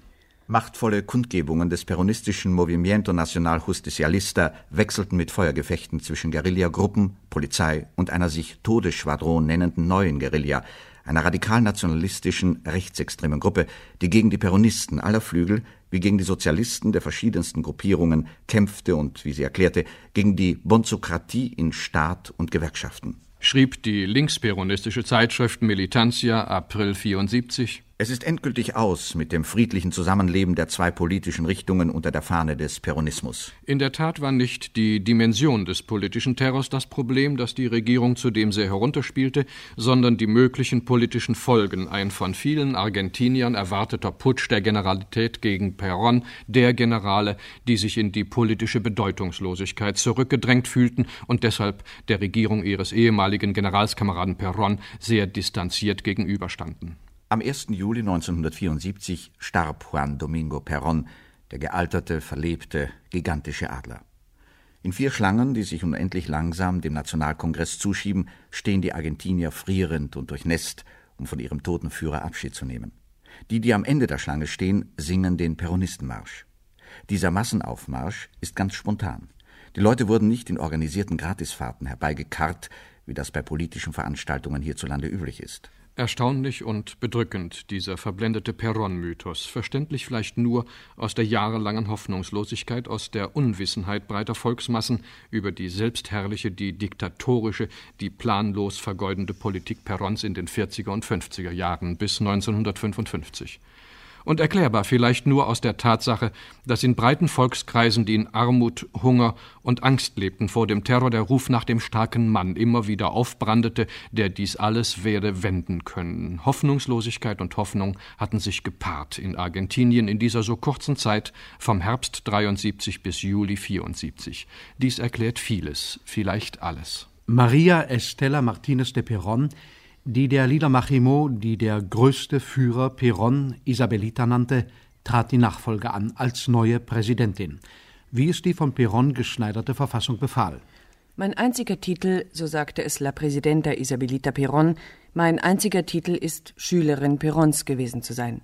Machtvolle Kundgebungen des peronistischen Movimiento Nacional Justicialista wechselten mit Feuergefechten zwischen Guerillagruppen, Polizei und einer sich Todesschwadron nennenden neuen Guerilla, einer radikal-nationalistischen, rechtsextremen Gruppe, die gegen die Peronisten aller Flügel wie gegen die Sozialisten der verschiedensten Gruppierungen kämpfte und, wie sie erklärte, gegen die Bonzokratie in Staat und Gewerkschaften schrieb die linksperonistische Zeitschrift Militantia April 74 es ist endgültig aus mit dem friedlichen Zusammenleben der zwei politischen Richtungen unter der Fahne des Peronismus. In der Tat war nicht die Dimension des politischen Terrors das Problem, das die Regierung zudem sehr herunterspielte, sondern die möglichen politischen Folgen, ein von vielen Argentiniern erwarteter Putsch der Generalität gegen Perón, der Generale, die sich in die politische Bedeutungslosigkeit zurückgedrängt fühlten und deshalb der Regierung ihres ehemaligen Generalskameraden Perón sehr distanziert gegenüberstanden. Am 1. Juli 1974 starb Juan Domingo Perón, der gealterte, verlebte, gigantische Adler. In vier Schlangen, die sich unendlich langsam dem Nationalkongress zuschieben, stehen die Argentinier frierend und durchnässt, um von ihrem toten Führer Abschied zu nehmen. Die, die am Ende der Schlange stehen, singen den Peronistenmarsch. Dieser Massenaufmarsch ist ganz spontan. Die Leute wurden nicht in organisierten Gratisfahrten herbeigekarrt, wie das bei politischen Veranstaltungen hierzulande üblich ist. Erstaunlich und bedrückend, dieser verblendete Perron-Mythos, verständlich vielleicht nur aus der jahrelangen Hoffnungslosigkeit, aus der Unwissenheit breiter Volksmassen über die selbstherrliche, die diktatorische, die planlos vergeudende Politik Perrons in den 40er und 50er Jahren bis 1955 und erklärbar vielleicht nur aus der Tatsache, dass in breiten Volkskreisen, die in Armut, Hunger und Angst lebten vor dem Terror, der Ruf nach dem starken Mann immer wieder aufbrandete, der dies alles werde wenden können. Hoffnungslosigkeit und Hoffnung hatten sich gepaart in Argentinien in dieser so kurzen Zeit vom Herbst 73 bis Juli 74. Dies erklärt vieles, vielleicht alles. Maria Estela Martinez de Perón die der Lieder Machimo, die der größte Führer Perón Isabelita nannte, trat die Nachfolge an als neue Präsidentin, wie es die von Perón geschneiderte Verfassung befahl. Mein einziger Titel, so sagte es La Presidenta Isabelita Perón, mein einziger Titel ist Schülerin Perons gewesen zu sein.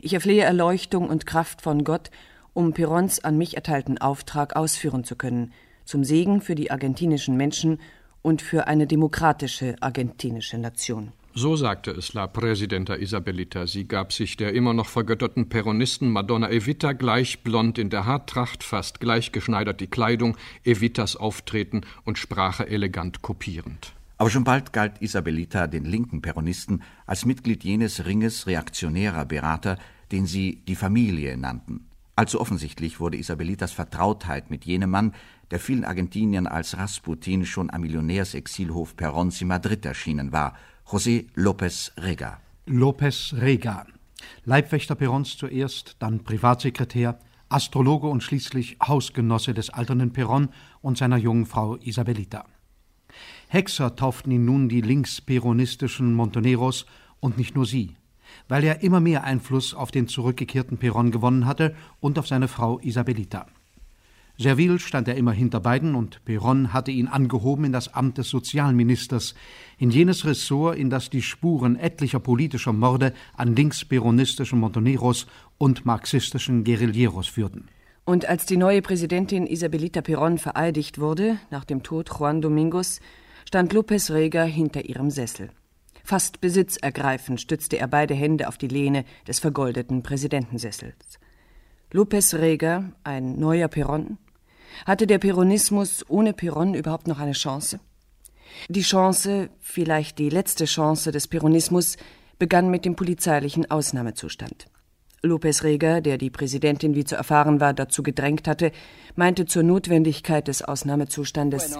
Ich erflehe Erleuchtung und Kraft von Gott, um Perons an mich erteilten Auftrag ausführen zu können, zum Segen für die argentinischen Menschen und für eine demokratische argentinische Nation. So sagte es La Presidenta Isabelita. Sie gab sich der immer noch vergötterten Peronisten Madonna Evita gleich blond in der Haartracht, fast gleich geschneidert die Kleidung, Evitas Auftreten und Sprache elegant kopierend. Aber schon bald galt Isabelita den linken Peronisten als Mitglied jenes Ringes reaktionärer Berater, den sie die Familie nannten. Allzu offensichtlich wurde Isabelitas Vertrautheit mit jenem Mann, der vielen Argentiniern als Rasputin schon am Millionärsexilhof Perons in Madrid erschienen war, José López Rega. López Rega, Leibwächter Perons zuerst, dann Privatsekretär, Astrologe und schließlich Hausgenosse des alternden Peron und seiner jungen Frau Isabelita. Hexer tauften ihn nun die linksperonistischen Montoneros und nicht nur sie, weil er immer mehr Einfluss auf den zurückgekehrten Peron gewonnen hatte und auf seine Frau Isabelita. Servil stand er immer hinter beiden und Peron hatte ihn angehoben in das Amt des Sozialministers, in jenes Ressort, in das die Spuren etlicher politischer Morde an linksperonistischen Montoneros und marxistischen Guerilleros führten. Und als die neue Präsidentin Isabelita Perón vereidigt wurde, nach dem Tod Juan Domingos, stand López Rega hinter ihrem Sessel. Fast besitzergreifend stützte er beide Hände auf die Lehne des vergoldeten Präsidentensessels. López Rega, ein neuer Perón? Hatte der Peronismus ohne Perón überhaupt noch eine Chance? Die Chance, vielleicht die letzte Chance des Peronismus, begann mit dem polizeilichen Ausnahmezustand. López Rega, der die Präsidentin, wie zu erfahren war, dazu gedrängt hatte, meinte zur Notwendigkeit des Ausnahmezustandes.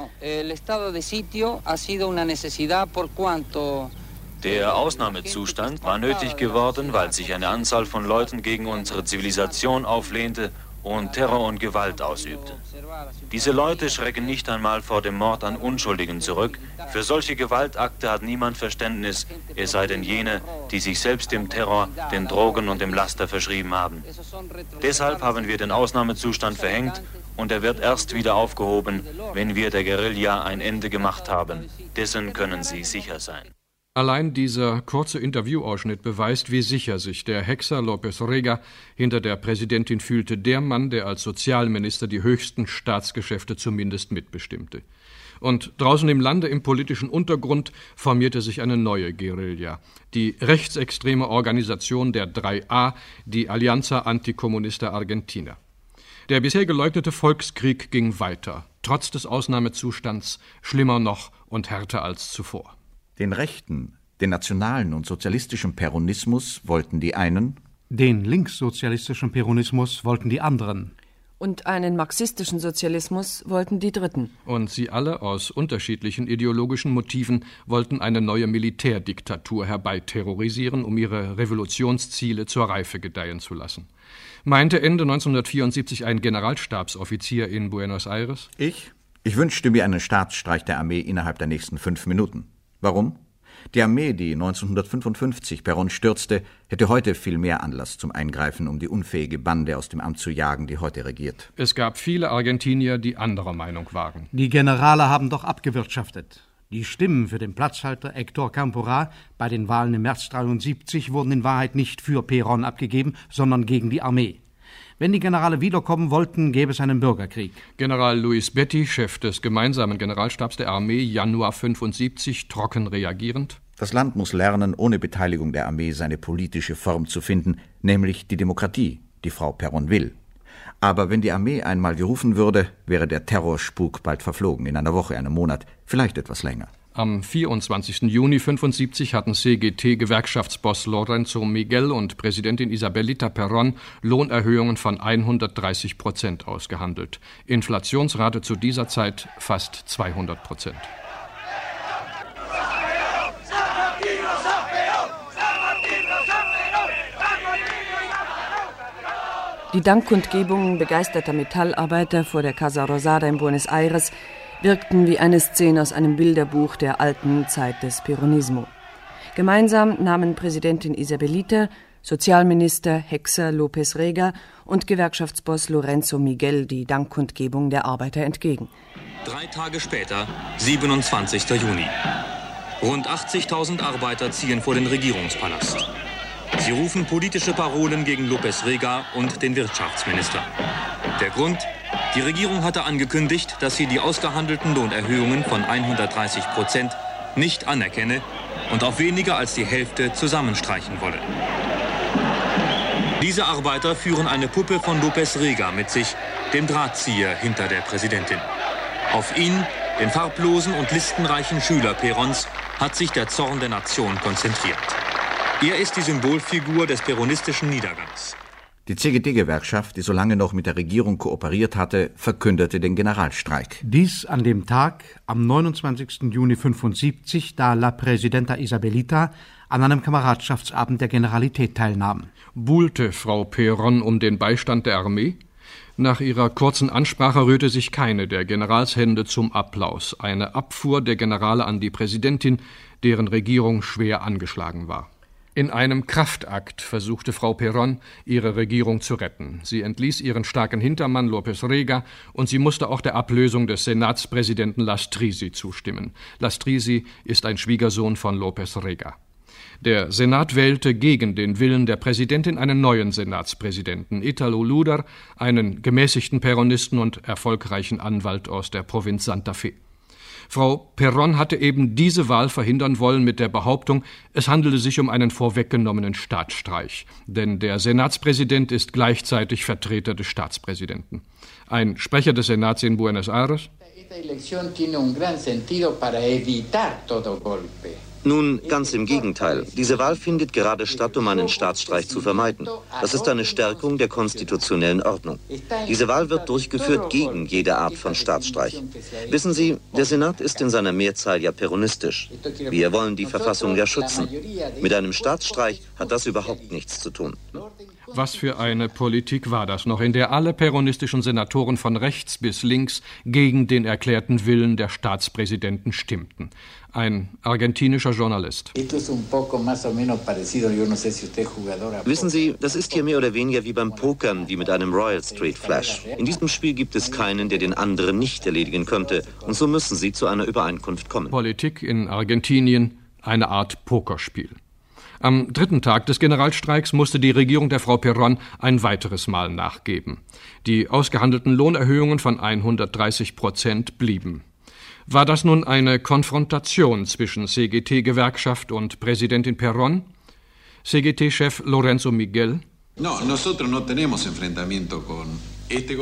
Der Ausnahmezustand war nötig geworden, weil sich eine Anzahl von Leuten gegen unsere Zivilisation auflehnte und Terror und Gewalt ausübte. Diese Leute schrecken nicht einmal vor dem Mord an Unschuldigen zurück. Für solche Gewaltakte hat niemand Verständnis, es sei denn jene, die sich selbst dem Terror, den Drogen und dem Laster verschrieben haben. Deshalb haben wir den Ausnahmezustand verhängt und er wird erst wieder aufgehoben, wenn wir der Guerilla ein Ende gemacht haben. Dessen können Sie sicher sein. Allein dieser kurze Interviewausschnitt beweist, wie sicher sich der Hexer López Rega hinter der Präsidentin fühlte, der Mann, der als Sozialminister die höchsten Staatsgeschäfte zumindest mitbestimmte. Und draußen im Lande im politischen Untergrund formierte sich eine neue Guerilla, die rechtsextreme Organisation der 3A, die Alianza Anticomunista Argentina. Der bisher geleugnete Volkskrieg ging weiter, trotz des Ausnahmezustands, schlimmer noch und härter als zuvor. Den rechten, den nationalen und sozialistischen Peronismus wollten die einen, den linkssozialistischen Peronismus wollten die anderen. Und einen marxistischen Sozialismus wollten die Dritten. Und sie alle aus unterschiedlichen ideologischen Motiven wollten eine neue Militärdiktatur herbeiterrorisieren, um ihre Revolutionsziele zur Reife gedeihen zu lassen. Meinte Ende 1974 ein Generalstabsoffizier in Buenos Aires? Ich? Ich wünschte mir einen Staatsstreich der Armee innerhalb der nächsten fünf Minuten. Warum? Die Armee, die 1955 Perron stürzte, hätte heute viel mehr Anlass zum Eingreifen, um die unfähige Bande aus dem Amt zu jagen, die heute regiert. Es gab viele Argentinier, die anderer Meinung waren. Die Generale haben doch abgewirtschaftet. Die Stimmen für den Platzhalter Hector Campora bei den Wahlen im März 73 wurden in Wahrheit nicht für Perron abgegeben, sondern gegen die Armee. Wenn die Generale wiederkommen wollten, gäbe es einen Bürgerkrieg. General Luis Betty, Chef des gemeinsamen Generalstabs der Armee, Januar 75, trocken reagierend. Das Land muss lernen, ohne Beteiligung der Armee seine politische Form zu finden, nämlich die Demokratie, die Frau Perron will. Aber wenn die Armee einmal gerufen würde, wäre der Terrorspuk bald verflogen, in einer Woche, einem Monat, vielleicht etwas länger. Am 24. Juni 75 hatten CGT-Gewerkschaftsboss Lorenzo Miguel und Präsidentin Isabelita Perón Lohnerhöhungen von 130 Prozent ausgehandelt. Inflationsrate zu dieser Zeit fast 200 Prozent. Die Dankkundgebungen begeisterter Metallarbeiter vor der Casa Rosada in Buenos Aires wirkten wie eine Szene aus einem Bilderbuch der alten Zeit des Peronismo. Gemeinsam nahmen Präsidentin Isabelita, Sozialminister Hexer López Rega und Gewerkschaftsboss Lorenzo Miguel die Dankkundgebung der Arbeiter entgegen. Drei Tage später, 27. Juni. Rund 80.000 Arbeiter ziehen vor den Regierungspalast. Sie rufen politische Parolen gegen López Rega und den Wirtschaftsminister. Der Grund, die Regierung hatte angekündigt, dass sie die ausgehandelten Lohnerhöhungen von 130 Prozent nicht anerkenne und auf weniger als die Hälfte zusammenstreichen wolle. Diese Arbeiter führen eine Puppe von López Rega mit sich, dem Drahtzieher hinter der Präsidentin. Auf ihn, den farblosen und listenreichen Schüler Perons, hat sich der Zorn der Nation konzentriert. Er ist die Symbolfigur des peronistischen Niedergangs. Die CGT-Gewerkschaft, die so lange noch mit der Regierung kooperiert hatte, verkündete den Generalstreik. Dies an dem Tag, am 29. Juni 75, da La Presidenta Isabelita an einem Kameradschaftsabend der Generalität teilnahm. Buhlte Frau Peron um den Beistand der Armee? Nach ihrer kurzen Ansprache rührte sich keine der Generalshände zum Applaus, eine Abfuhr der Generale an die Präsidentin, deren Regierung schwer angeschlagen war. In einem Kraftakt versuchte Frau Perón, ihre Regierung zu retten. Sie entließ ihren starken Hintermann López Rega und sie musste auch der Ablösung des Senatspräsidenten Lastrisi zustimmen. Lastrisi ist ein Schwiegersohn von López Rega. Der Senat wählte gegen den Willen der Präsidentin einen neuen Senatspräsidenten, Italo Luder, einen gemäßigten Peronisten und erfolgreichen Anwalt aus der Provinz Santa Fe. Frau Perron hatte eben diese Wahl verhindern wollen mit der Behauptung, es handele sich um einen vorweggenommenen Staatsstreich, denn der Senatspräsident ist gleichzeitig Vertreter des Staatspräsidenten. Ein Sprecher des Senats in Buenos Aires Esta. Nun, ganz im Gegenteil. Diese Wahl findet gerade statt, um einen Staatsstreich zu vermeiden. Das ist eine Stärkung der konstitutionellen Ordnung. Diese Wahl wird durchgeführt gegen jede Art von Staatsstreich. Wissen Sie, der Senat ist in seiner Mehrzahl ja peronistisch. Wir wollen die Verfassung ja schützen. Mit einem Staatsstreich hat das überhaupt nichts zu tun. Was für eine Politik war das noch, in der alle peronistischen Senatoren von rechts bis links gegen den erklärten Willen der Staatspräsidenten stimmten? Ein argentinischer Journalist. Wissen Sie, das ist hier mehr oder weniger wie beim Pokern, wie mit einem Royal Street Flash. In diesem Spiel gibt es keinen, der den anderen nicht erledigen könnte. Und so müssen Sie zu einer Übereinkunft kommen. Politik in Argentinien eine Art Pokerspiel. Am dritten Tag des Generalstreiks musste die Regierung der Frau Perron ein weiteres Mal nachgeben. Die ausgehandelten Lohnerhöhungen von 130 Prozent blieben. War das nun eine Konfrontation zwischen CGT-Gewerkschaft und Präsidentin Perron? CGT-Chef Lorenzo Miguel. No, nosotros no tenemos enfrentamiento con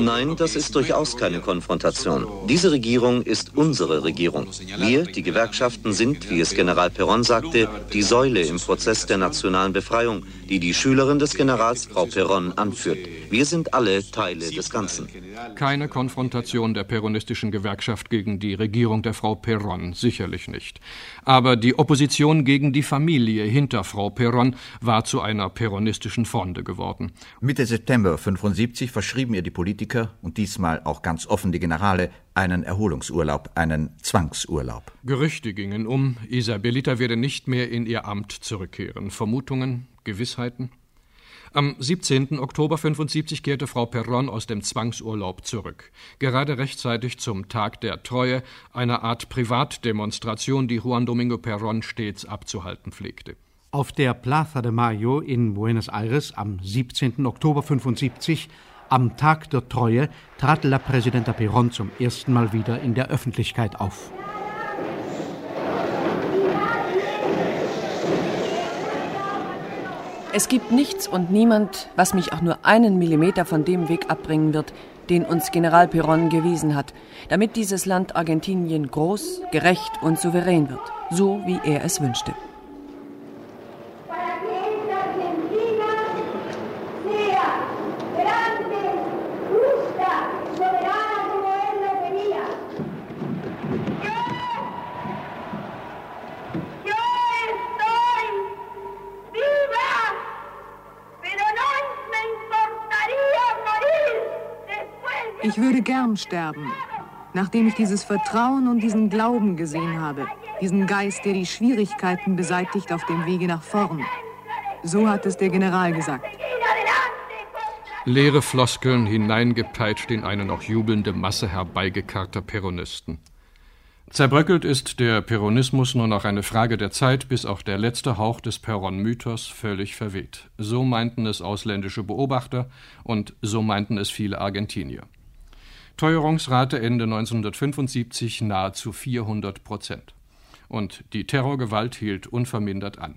Nein, das ist durchaus keine Konfrontation. Diese Regierung ist unsere Regierung. Wir, die Gewerkschaften, sind, wie es General Perron sagte, die Säule im Prozess der nationalen Befreiung, die die Schülerin des Generals, Frau Perron, anführt. Wir sind alle Teile des Ganzen. Keine Konfrontation der peronistischen Gewerkschaft gegen die Regierung der Frau Perron, sicherlich nicht. Aber die Opposition gegen die Familie hinter Frau Perron war zu einer peronistischen Fronde geworden. Mitte September 1975 verschrieben ihr die Politiker und diesmal auch ganz offen die Generale einen Erholungsurlaub, einen Zwangsurlaub. Gerüchte gingen um, Isabelita werde nicht mehr in ihr Amt zurückkehren. Vermutungen, Gewissheiten? Am 17. Oktober 75 kehrte Frau Perron aus dem Zwangsurlaub zurück. Gerade rechtzeitig zum Tag der Treue, einer Art Privatdemonstration, die Juan Domingo Perron stets abzuhalten pflegte. Auf der Plaza de Mayo in Buenos Aires am 17. Oktober 75 am Tag der Treue trat La Presidenta Perón zum ersten Mal wieder in der Öffentlichkeit auf. Es gibt nichts und niemand, was mich auch nur einen Millimeter von dem Weg abbringen wird, den uns General Perón gewiesen hat, damit dieses Land Argentinien groß, gerecht und souverän wird, so wie er es wünschte. Ich würde gern sterben, nachdem ich dieses Vertrauen und diesen Glauben gesehen habe, diesen Geist, der die Schwierigkeiten beseitigt auf dem Wege nach vorn. So hat es der General gesagt. Leere Floskeln hineingepeitscht in eine noch jubelnde Masse herbeigekarrter Peronisten. Zerbröckelt ist der Peronismus nur noch eine Frage der Zeit, bis auch der letzte Hauch des Peron-Mythos völlig verweht. So meinten es ausländische Beobachter und so meinten es viele Argentinier. Teuerungsrate Ende 1975 nahezu 400 Prozent. Und die Terrorgewalt hielt unvermindert an.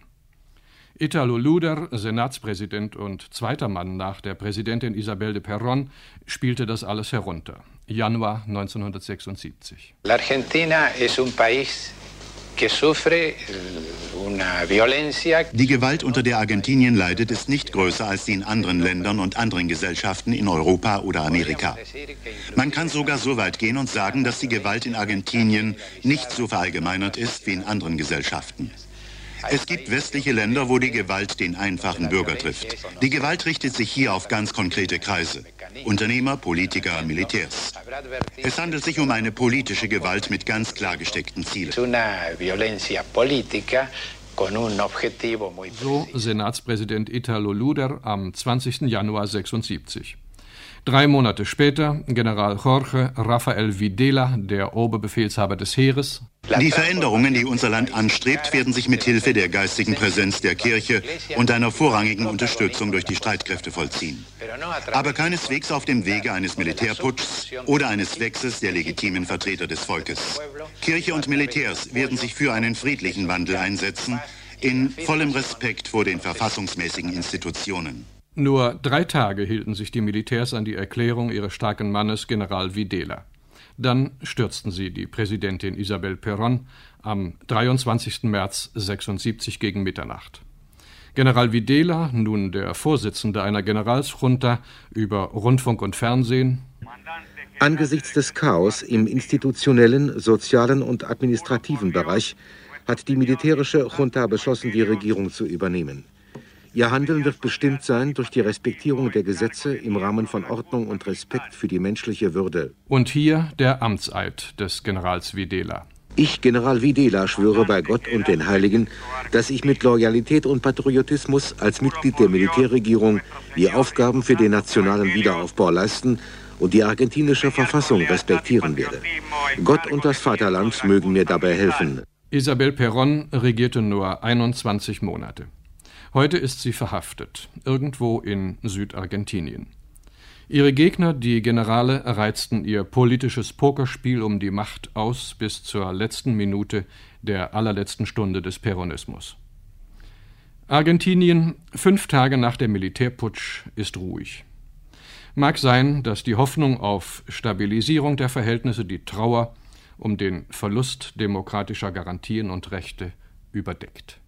Italo Luder, Senatspräsident und zweiter Mann nach der Präsidentin Isabel de Perón, spielte das alles herunter. Januar 1976. La Argentina es un país die Gewalt, unter der Argentinien leidet, ist nicht größer als die in anderen Ländern und anderen Gesellschaften in Europa oder Amerika. Man kann sogar so weit gehen und sagen, dass die Gewalt in Argentinien nicht so verallgemeinert ist wie in anderen Gesellschaften. Es gibt westliche Länder, wo die Gewalt den einfachen Bürger trifft. Die Gewalt richtet sich hier auf ganz konkrete Kreise. Unternehmer, Politiker, Militärs. Es handelt sich um eine politische Gewalt mit ganz klar gesteckten Zielen. So Senatspräsident Italo Luder am 20. Januar 76. Drei Monate später General Jorge Rafael Videla, der Oberbefehlshaber des Heeres. Die Veränderungen, die unser Land anstrebt, werden sich mit Hilfe der geistigen Präsenz der Kirche und einer vorrangigen Unterstützung durch die Streitkräfte vollziehen. Aber keineswegs auf dem Wege eines Militärputschs oder eines Wechsels der legitimen Vertreter des Volkes. Kirche und Militärs werden sich für einen friedlichen Wandel einsetzen, in vollem Respekt vor den verfassungsmäßigen Institutionen. Nur drei Tage hielten sich die Militärs an die Erklärung ihres starken Mannes General Videla. Dann stürzten sie die Präsidentin Isabel Perón am 23. März 76 gegen Mitternacht. General Videla, nun der Vorsitzende einer Generalsjunta über Rundfunk und Fernsehen, Angesichts des Chaos im institutionellen, sozialen und administrativen Bereich hat die militärische Junta beschlossen, die Regierung zu übernehmen. Ihr Handeln wird bestimmt sein durch die Respektierung der Gesetze im Rahmen von Ordnung und Respekt für die menschliche Würde. Und hier der Amtseid des Generals Videla. Ich, General Videla, schwöre bei Gott und den Heiligen, dass ich mit Loyalität und Patriotismus als Mitglied der Militärregierung die Aufgaben für den nationalen Wiederaufbau leisten und die argentinische Verfassung respektieren werde. Gott und das Vaterland mögen mir dabei helfen. Isabel Perón regierte nur 21 Monate. Heute ist sie verhaftet, irgendwo in Südargentinien. Ihre Gegner, die Generale, reizten ihr politisches Pokerspiel um die Macht aus bis zur letzten Minute der allerletzten Stunde des Peronismus. Argentinien, fünf Tage nach dem Militärputsch, ist ruhig. Mag sein, dass die Hoffnung auf Stabilisierung der Verhältnisse die Trauer um den Verlust demokratischer Garantien und Rechte überdeckt.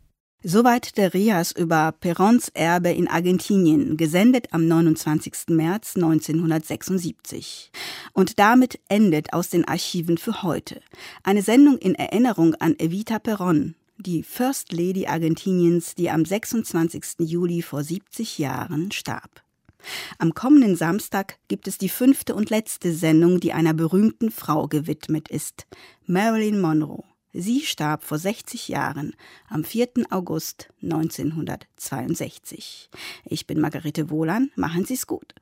Soweit der Rias über Perons Erbe in Argentinien, gesendet am 29. März 1976. Und damit endet aus den Archiven für heute. Eine Sendung in Erinnerung an Evita Peron, die First Lady Argentiniens, die am 26. Juli vor 70 Jahren starb. Am kommenden Samstag gibt es die fünfte und letzte Sendung, die einer berühmten Frau gewidmet ist, Marilyn Monroe. Sie starb vor 60 Jahren am 4. August 1962. Ich bin Margarete Wohlan. Machen Sie es gut.